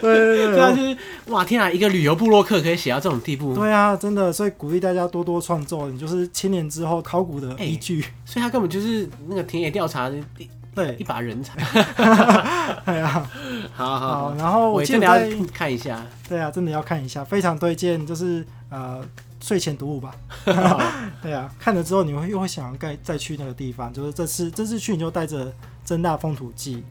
对对对。对，就是哇天啊，一个旅游部落客可以写到这种地步，对啊，真的，所以鼓励大家多多创作，你就是千年之后考古的依据，欸，所以他根本就是那个田野调查对。一把人才，<laughs> 对啊，好好好，然后我记得要看一下，对啊，真的要看一下，非常推荐，就是呃。睡前读物吧，<laughs> 对啊，看了之后你会又会想要再再去那个地方，就是这次这次去你就带着真大风土记，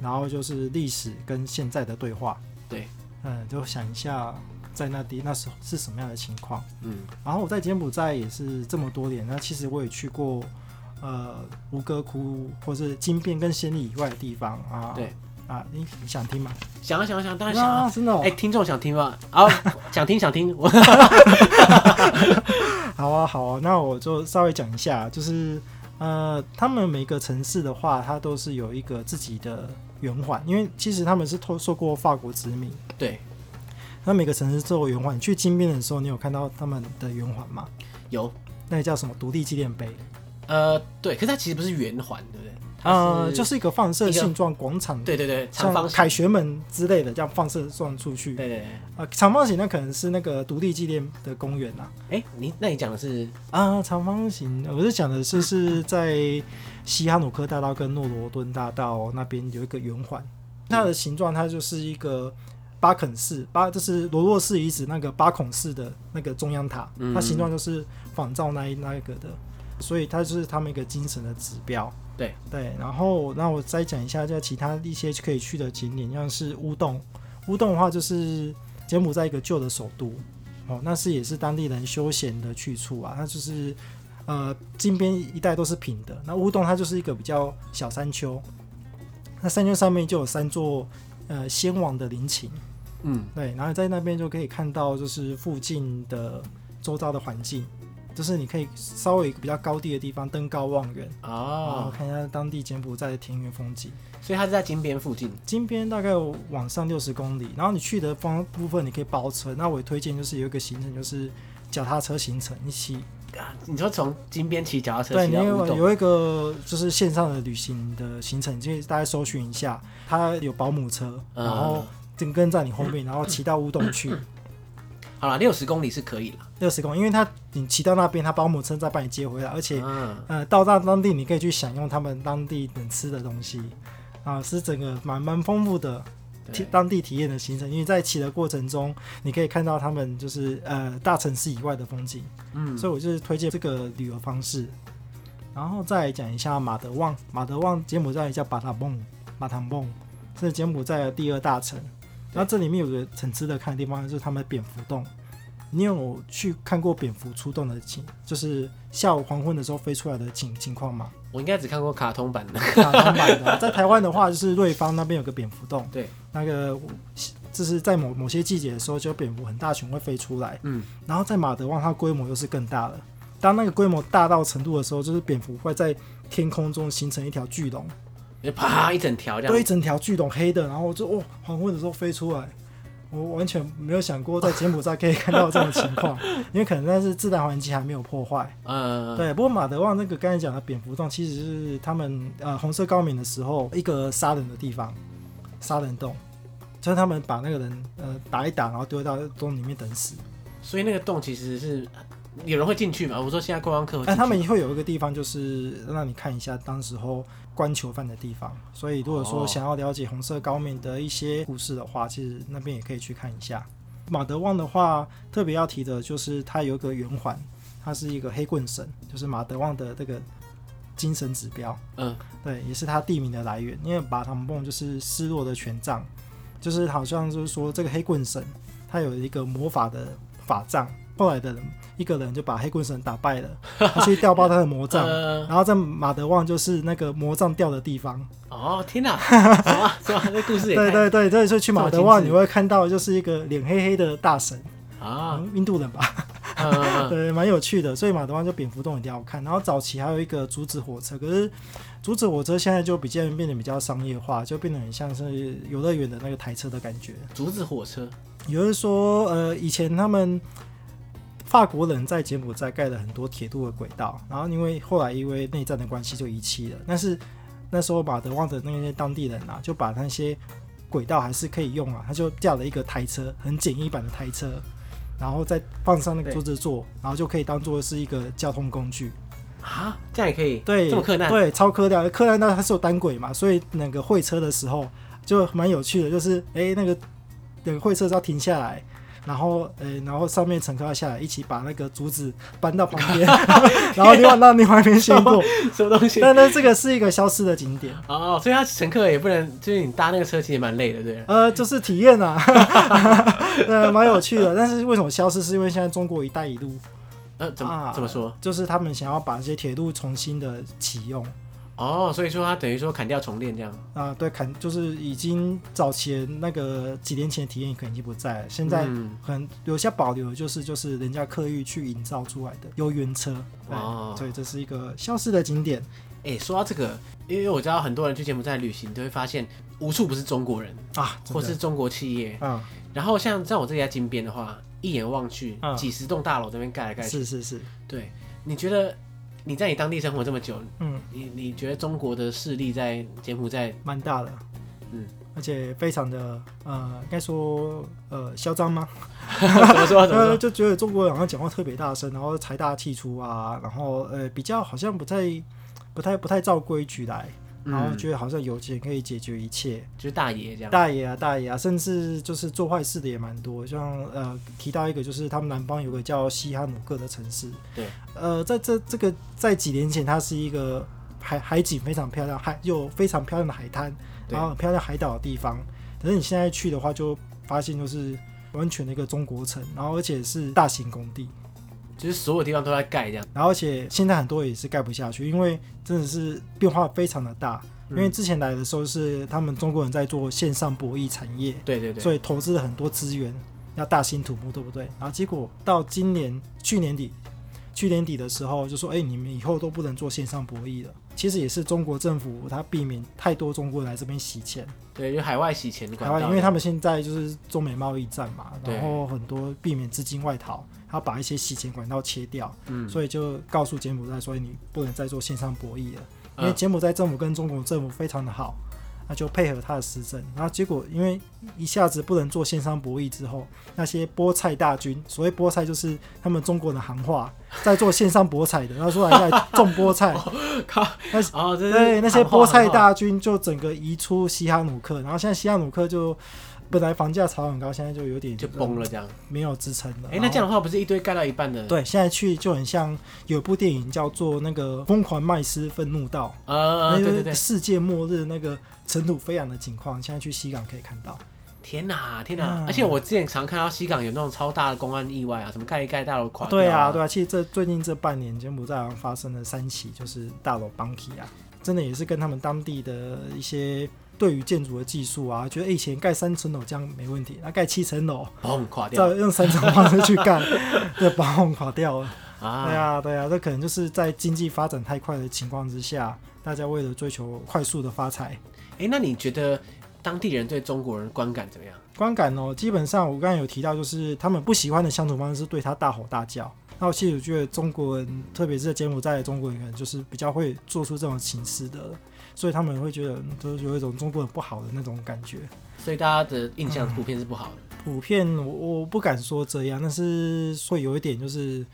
然后就是历史跟现在的对话，对，嗯，就想一下在那地那时候是什么样的情况，嗯，然后我在柬埔寨也是这么多年，那其实我也去过呃吴哥窟或是金边跟暹粒以外的地方啊，对。啊，你你想听吗？想啊想啊想，当然想啊，真的。哎，听众想听吗？好，想 <laughs> 听想听。<laughs> 好啊好啊，那我就稍微讲一下，就是呃，他们每个城市的话，它都是有一个自己的圆环，因为其实他们是透受过法国殖民。对。那每个城市都有圆环，你去金边的时候，你有看到他们的圆环吗？有。那个叫什么？独立纪念碑。呃，对，可是它其实不是圆环，对不对？呃，就是一个放射性状广场，对对对，像凯旋门之类的这样放射状出去。对对对，呃，长方形那可能是那个独立纪念的公园呐。哎，你那你讲的是啊，长方形，我是讲的是是在西哈努克大道跟诺罗敦大道那边有一个圆环，它的形状它就是一个巴肯式，巴就是罗洛寺遗址那个巴孔式的那个中央塔，它形状就是仿照那一那一个的，所以它就是他们一个精神的指标。对对，然后那我再讲一下，就其他一些可以去的景点，像是乌洞。乌洞的话，就是柬埔寨一个旧的首都，哦，那是也是当地人休闲的去处啊。它就是呃，金边一带都是平的，那乌洞它就是一个比较小山丘。那山丘上面就有三座呃先王的陵寝，嗯，对，然后在那边就可以看到就是附近的周遭的环境。就是你可以稍微一个比较高地的地方登高望远哦，看一下当地柬埔寨的田园风景。所以它是在金边附近，金边大概往上六十公里。然后你去的方部分你可以包车，那我推荐就是有一个行程就是脚踏车行程，一起啊，你说从金边骑脚踏车？对，你有有一个就是线上的旅行的行程，就大概搜寻一下，它有保姆车，然后紧跟在你后面，然后骑到乌洞去。好了，六十公里是可以了。六十公里，因为他你骑到那边，他保姆车再把你接回来，而且、嗯、呃到达当地你可以去享用他们当地能吃的东西啊，是整个蛮蛮丰富的。体当地体验的行程，因为在骑的过程中，你可以看到他们就是呃大城市以外的风景，嗯，所以我就是推荐这个旅游方式。然后再讲一下马德旺，马德旺柬埔寨叫巴塔蹦，马塔蹦是柬埔寨的第二大城。然后这里面有个很值得看的地方，就是他们的蝙蝠洞。你有去看过蝙蝠出洞的景，就是下午黄昏的时候飞出来的景情况吗？我应该只看过卡通版的。卡通版的，<laughs> 在台湾的话，就是瑞芳那边有个蝙蝠洞。对，那个就是在某某些季节的时候，就蝙蝠很大群会飞出来。嗯，然后在马德旺，它规模又是更大了。当那个规模大到程度的时候，就是蝙蝠会在天空中形成一条巨龙。啪！一整条这样，对，一整条巨龙黑的，然后就哦，黄昏的时候飞出来，我完全没有想过在柬埔寨可以看到这种情况，<laughs> 因为可能那是自然环境还没有破坏。嗯，对。不过马德旺那个刚才讲的蝙蝠洞，其实是他们呃红色高棉的时候一个杀人的地方，杀人洞，就是他们把那个人呃打一打，然后丢到洞里面等死。所以那个洞其实是。有人会进去嘛？我说现在观光客会。哎，他们会有一个地方，就是让你看一下当时候关囚犯的地方。所以如果说想要了解红色高棉的一些故事的话，其实那边也可以去看一下。马德旺的话，特别要提的就是它有一个圆环，它是一个黑棍神，就是马德旺的这个精神指标。嗯，对，也是它地名的来源。因为巴唐蹦就是失落的权杖，就是好像就是说这个黑棍神，他有一个魔法的法杖。后来的人，一个人就把黑棍神打败了，<laughs> 他去调包他的魔杖，呃、然后在马德旺就是那个魔杖掉的地方。哦，天哪！<laughs> 什么？什么？那故事也对对对对，所以去马德旺你会看到就是一个脸黑黑的大神啊，印、嗯、度人吧？呃、<laughs> 对，蛮有趣的。所以马德旺就蝙蝠洞一定要看。然后早期还有一个竹子火车，可是竹子火车现在就比较变得比较商业化，就变得很像是游乐园的那个台车的感觉。竹子火车，有人说，呃，以前他们。法国人在柬埔寨盖了很多铁路的轨道，然后因为后来因为内战的关系就遗弃了。但是那时候马德旺的那些当地人啊，就把那些轨道还是可以用啊，他就架了一个台车，很简易版的台车，然后再放上那个桌子坐，然后就可以当做是一个交通工具啊，这样也可以？对，这么克难？对，超克难。客难到它是有单轨嘛，所以那个会车的时候就蛮有趣的，就是哎、欸、那个那个会车是要停下来。然后，呃、欸，然后上面乘客要下来，一起把那个竹子搬到旁边，<laughs> <laughs> 然后另外让另外一边先过。什么东西？但那这个是一个消失的景点哦，所以他乘客也不能，就是你搭那个车其实蛮累的，对。呃，就是体验啊，<laughs> 呃，蛮有趣的。但是为什么消失？是因为现在中国“一带一路”，呃，怎么怎么说？就是他们想要把这些铁路重新的启用。哦，所以说他等于说砍掉重练这样啊？对，砍就是已经早前那个几年前的体验可能已经不在了，现在可能留下保留的就是就是人家刻意去营造出来的游园车哦，所以这是一个消失的景点。哎，说到这个，因为我知道很多人去柬埔寨旅行都会发现无处不是中国人啊，或是中国企业啊。然后像在我这家金边的话，一眼望去几十栋大楼这边盖来盖去，是是是，对，你觉得？你在你当地生活这么久，嗯，你你觉得中国的势力在柬埔寨蛮大的，嗯，而且非常的呃，应该说呃嚣张吗？<laughs> 怎么说？<laughs> 怎么说？就觉得中国人好像讲话特别大声，然后财大气粗啊，然后呃比较好像不太不太不太照规矩来。然后觉得好像有钱可以解决一切，嗯、就是大爷这样。大爷啊，大爷啊，甚至就是做坏事的也蛮多。像呃提到一个，就是他们南方有个叫西哈努克的城市。对。呃，在这这个在几年前，它是一个海海景非常漂亮，海有非常漂亮的海滩，然后很漂亮海岛的地方。可是你现在去的话，就发现就是完全的一个中国城，然后而且是大型工地。就是所有地方都在盖这样，然后而且现在很多也是盖不下去，因为真的是变化非常的大。因为之前来的时候是他们中国人在做线上博弈产业，对对对，所以投资了很多资源，要大兴土木，对不对？然后结果到今年去年底，去年底的时候就说，哎，你们以后都不能做线上博弈了。其实也是中国政府他避免太多中国人来这边洗钱，对，就海外洗钱海外，因为他们现在就是中美贸易战嘛，然后很多避免资金外逃。他把一些洗钱管道切掉，嗯，所以就告诉柬埔寨说，你不能再做线上博弈了，因为柬埔寨政府跟中国政府非常的好，那就配合他的施政，然后结果因为一下子不能做线上博弈之后，那些菠菜大军，所谓菠菜就是他们中国的行话，在做线上博彩的，然后说来在种菠菜，<laughs> 靠，<laughs> 那哦，对，那些菠菜大军就整个移出西哈努克，然后现在西哈努克就。本来房价炒很高，现在就有点就崩了，这样没有支撑了。哎、欸，那这样的话不是一堆盖到一半的？对，现在去就很像有部电影叫做那个《疯狂麦斯愤怒道》啊，对对对，世界末日那个尘土飞扬的景况，现在去西港可以看到。天哪，天哪！嗯、而且我之前常看到西港有那种超大的公安意外啊，什么盖一盖大楼垮。对啊，对啊，其实这最近这半年柬埔寨发生了三起，就是大楼崩起啊，真的也是跟他们当地的一些。对于建筑的技术啊，觉得以前盖三层楼这样没问题，那盖七层楼，嘣垮掉，再用三层方式去盖，<laughs> 就嘣垮掉了。啊，对啊，对啊，这可能就是在经济发展太快的情况之下，大家为了追求快速的发财。哎，那你觉得当地人对中国人观感怎么样？观感哦，基本上我刚才有提到，就是他们不喜欢的相处方式是对他大吼大叫。那我其实觉得中国人，特别是在柬埔寨的中国人，可能就是比较会做出这种形式的。所以他们会觉得，都有一种中国人不好的那种感觉。所以大家的印象普遍是不好的。嗯、普遍我我不敢说这样，但是会有一点就是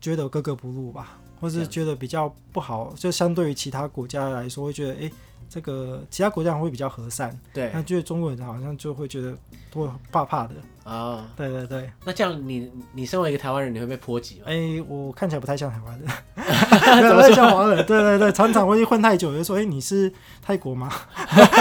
觉得格格不入吧，或是觉得比较不好。就相对于其他国家来说，会觉得哎。欸这个其他国家会比较和善，对，那觉得中国人好像就会觉得会怕怕的啊。哦、对对对，那这样你你身为一个台湾人，你会被波及吗？哎、欸，我看起来不太像台湾人，<laughs> 怎么会像华人？对对对，常常会混太久，就说哎、欸，你是泰国吗？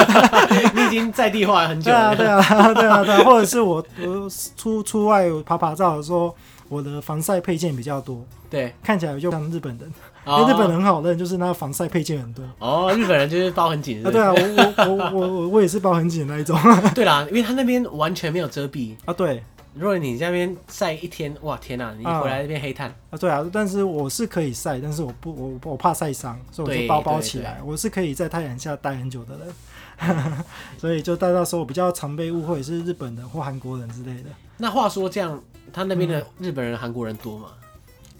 <laughs> 你已经在地化很久了。对啊对啊对啊对啊，或者是我我出出外爬爬照的时候我的防晒配件比较多，对，看起来就像日本人。因为日本人很好认，就是那个防晒配件很多。哦，日本人就是包很紧。啊，对啊，我 <laughs> 我我我我也是包很紧那一种。<laughs> 对啦，因为他那边完全没有遮蔽啊。对，如果你在那边晒一天，哇天哪，你回来那边黑炭啊。对啊，但是我是可以晒，但是我不我我怕晒伤，所以我就包包起来。我是可以在太阳下待很久的人，<laughs> 所以就大家说我比较常被误会是日本人或韩国人之类的。那话说这样，他那边的日本人、韩国人多吗？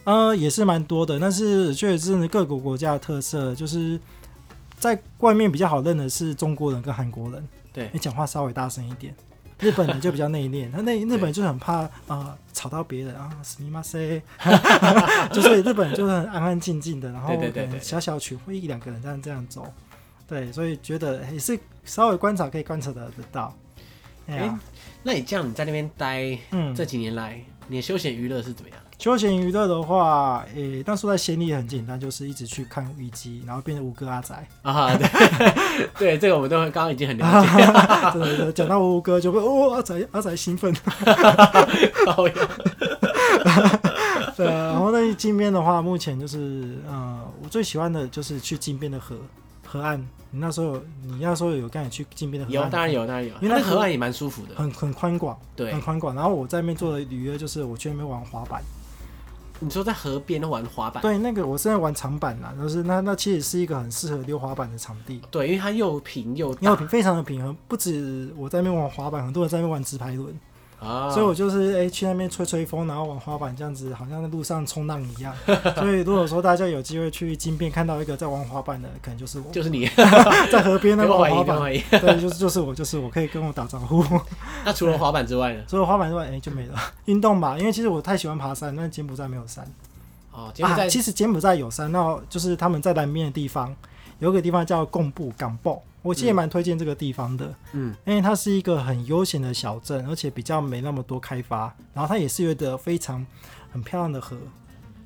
呃，也是蛮多的，但是确实是各个国家的特色，就是在外面比较好认的是中国人跟韩国人。对，你讲话稍微大声一点。日本人就比较内敛，他<laughs> 那日本人就很怕啊、呃、吵到别人啊，すみませ<laughs> ん，就是日本人就是很安安静静的，然后小小群会一两个人这样这样走。对，所以觉得也是稍微观察可以观察得得到。哎、欸，那你这样你在那边待，嗯，这几年来，嗯、你的休闲娱乐是怎么样？ 休闲娱乐的话，诶、欸，当初在暹粒很简单，就是一直去看雨机，然后变成吴哥阿仔啊，对，<laughs> 对，这个我们都刚刚已经很了解。<laughs> 对对，讲到吴哥就会哦，阿仔阿仔兴奋。<laughs> 对啊，然后那金边的话，目前就是呃，我最喜欢的就是去金边的河河岸。你那时候你那时候有跟你去金边的河岸？有，当然有，当然有，因为那河岸也蛮舒服的，很很宽广，对，很宽广。然后我在那边做的旅游就是我去那边玩滑板。你说在河边玩滑板？对，那个我现在玩长板啦，就是那那其实是一个很适合溜滑板的场地。对，因为它又平又又平，非常的平衡。不止我在那边玩滑板，很多人在那边玩直排轮。啊，所以我就是哎、欸、去那边吹吹风，然后玩滑板这样子，好像在路上冲浪一样。<laughs> 所以如果说大家有机会去金边看到一个在玩滑板的，可能就是我，就是你 <laughs> 在河边那个玩滑板。对，就是就是我，就是我，可以跟我打招呼。<laughs> 那除了滑板之外呢？除了滑板之外，哎、欸、就没了。运动吧，因为其实我太喜欢爬山，但是柬埔寨没有山。哦，柬埔寨、啊、其实柬埔寨有山，那就是他们在南边的地方有个地方叫贡布港埠。我其实也蛮推荐这个地方的，嗯，因为它是一个很悠闲的小镇，而且比较没那么多开发，然后它也是有一个非常很漂亮的河。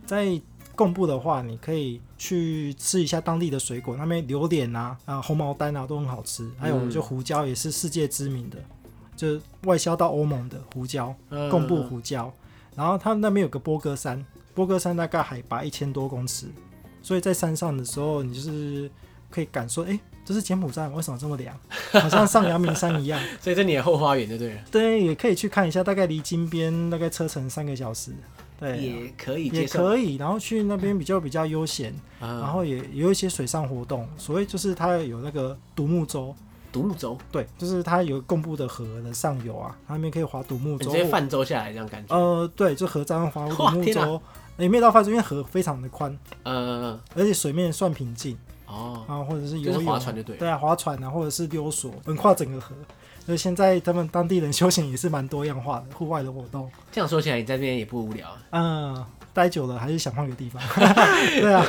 在贡布的话，你可以去吃一下当地的水果，那边榴莲啊、啊红毛丹啊都很好吃，还有就胡椒也是世界知名的，就是外销到欧盟的胡椒，贡布胡椒。然后它那边有个波哥山，波哥山大概海拔一千多公尺，所以在山上的时候，你就是可以感受，哎、欸。这是柬埔寨，为什么这么凉？好像上阳明山一样。<laughs> 所以这你的后花园对不对？对，也可以去看一下，大概离金边大概车程三个小时。对，也可以，也可以。然后去那边比较比较悠闲，嗯、然后也有一些水上活动。所谓就是它有那个独木舟，独木舟，对，就是它有贡布的河的上游啊，它那边可以划独木舟，直接泛舟下来这样感觉。呃，对，就河这样划独木舟，也没有到泛舟，因为河非常的宽，嗯，而且水面算平静。哦，啊，或者是游泳，划船就对，对啊，划船啊，或者是溜索，横跨整个河。所以现在他们当地人休闲也是蛮多样化的，户外的活动。这样说起来，你在这边也不无聊。嗯，待久了还是想换个地方。<laughs> 对啊，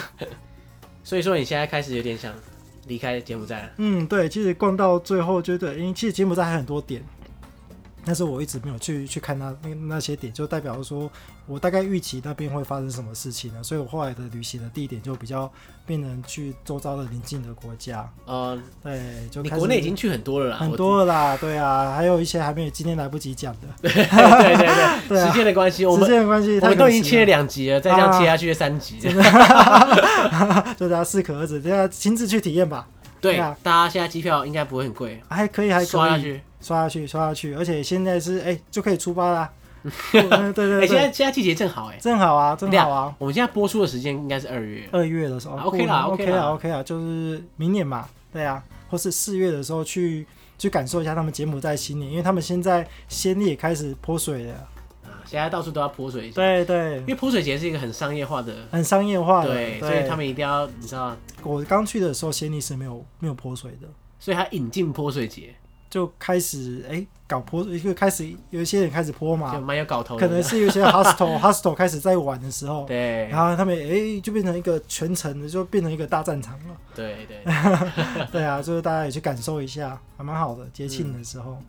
所以说你现在开始有点想离开柬埔寨了。嗯，对，其实逛到最后就对，因为其实柬埔寨还很多点。但是我一直没有去去看那那那些点，就代表说我大概预期那边会发生什么事情呢？所以我后来的旅行的地点就比较变成去周遭的邻近的国家。嗯，对，就你国内已经去很多了啦，很多了啦，对啊，还有一些还没有今天来不及讲的。<laughs> 对对对对，对啊、时间的关系，我们时间的关系，我们都已经切了两集了，再这样切下去就三集，真的，<laughs> 就大家适可而止，大家亲自去体验吧。对啊，大家现在机票应该不会很贵，还可以，还可以刷下去。刷下去，刷下去，而且现在是哎、欸，就可以出发啦。<laughs> 对对对，现在现在季节正好哎、欸，正好啊，正好啊。我们现在播出的时间应该是二月，二月的时候。OK 啦，OK 啦，OK 啦，就是明年嘛，对啊，或是四月的时候去去感受一下他们柬埔寨新年，因为他们现在先例也开始泼水了。啊，现在到处都要泼水。对对，因为泼水节是一个很商业化的，很商业化的，对，对所以他们一定要，你知道，我刚去的时候先例是没有没有泼水的，所以他引进泼水节。就开始哎、欸、搞泼，一个开始有一些人开始泼嘛，就蛮有搞头。可能是有些 hostel <laughs> hostel 开始在玩的时候，对，然后他们哎、欸、就变成一个全程的，就变成一个大战场了。对对 <laughs> 对啊，<laughs> 就是大家也去感受一下，还蛮好的节庆的时候、嗯。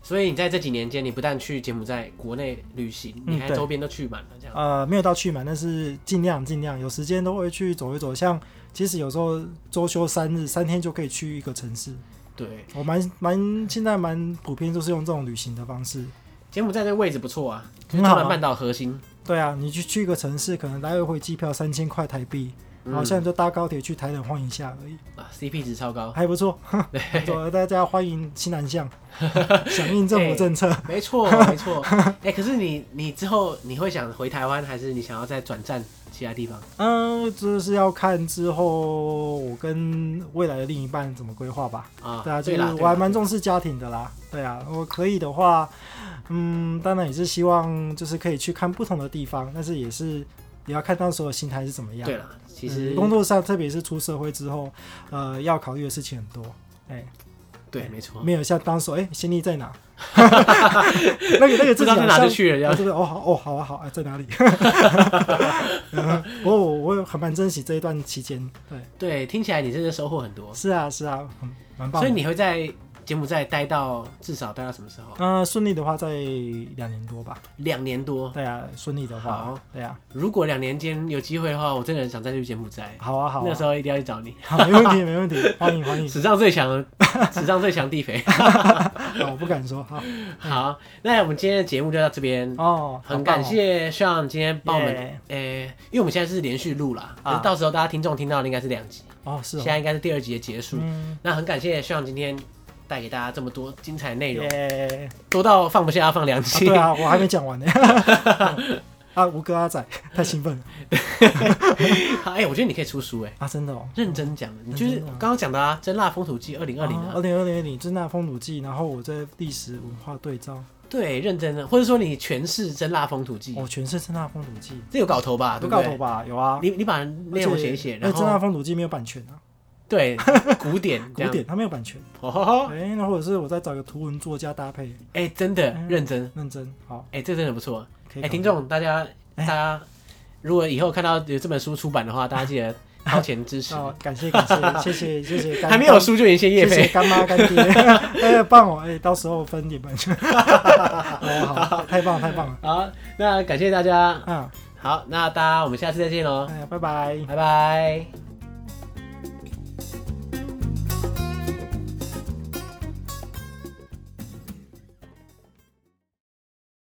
所以你在这几年间，你不但去柬埔寨国内旅行，你还周边都去满了这样。呃，没有到去满，但是尽量尽量有时间都会去走一走。像其实有时候周休三日，三天就可以去一个城市。对，我蛮蛮现在蛮普遍，就是用这种旅行的方式。柬埔寨这个位置不错啊，很好，半岛核心。对啊，你去去一个城市，可能来回机票三千块台币，然后现在就搭高铁去台南晃一下而已。啊，CP 值超高，还不错。<laughs> 对，大家欢迎新南向，<laughs> 响应政府政策。没错，没错。<laughs> 哎，可是你你之后你会想回台湾，还是你想要再转战？其他地方，嗯，这是要看之后我跟未来的另一半怎么规划吧。啊，对啊，就是我还蛮重视家庭的啦。对啊，我可以的话，嗯，当然也是希望就是可以去看不同的地方，但是也是也要看到时候心态是怎么样。对了，其实、嗯、工作上，特别是出社会之后，呃，要考虑的事情很多。哎、欸，对，没错，没有像当时哎，先例在哪？那 <laughs> 个那个，自己在哪就去了，这个哦好哦好啊好啊，在哪里？<laughs> 我我我很蛮珍惜这一段期间，对对，听起来你真的收获很多。是啊是啊，蛮棒。所以你会在。柬埔寨待到至少待到什么时候？嗯，顺利的话在两年多吧。两年多，对啊，顺利的话，好，对啊。如果两年间有机会的话，我真的很想再去柬埔寨。好啊，好啊，那时候一定要去找你。<laughs> 好，没问题，没问题，欢迎欢迎。史上最强，史上最强地肥。我不敢说。好，好，那我们今天的节目就到这边哦。很感谢 Sean 今天帮我们，诶，因为我们现在是连续录啦，到时候大家听众听到的应该是两集哦，是。现在应该是第二集的结束。那很感谢 Sean 今天。带给大家这么多精彩内容多到放不下，放两期。啊对啊，我还没讲完呢。<laughs> 啊，吴哥阿仔太兴奋了。<laughs> 哎、欸，我觉得你可以出书哎。啊，真的哦。认真讲的，你就是刚刚讲的啊，《真辣风土记》二零二零啊，二零二零二零《真辣风土记》，然后我在历史文化对照。对，认真的，或者说你诠释《真辣风土记》。哦诠释《真辣风土记》，这有搞头吧？有搞头吧？有啊。你你把内容写一写，然后《真辣风土记》没有版权啊。对，<laughs> 古典，古典，它没有版权。哦，哎，那或者是我再找个图文作家搭配。哎，真的，认真，认真，好，哎，这真的不错。哎，听众，大家，大家，如果以后看到有这本书出版的话，大家记得掏钱支持。<laughs> 感谢感谢，谢谢谢谢。<laughs> 还没有书就已经先业配，干妈干爹，哎，棒哦，哎，到时候分你们。好，太棒太棒了。好，那感谢大家。嗯，好，那大家我们下次再见喽。哎，拜拜，拜拜。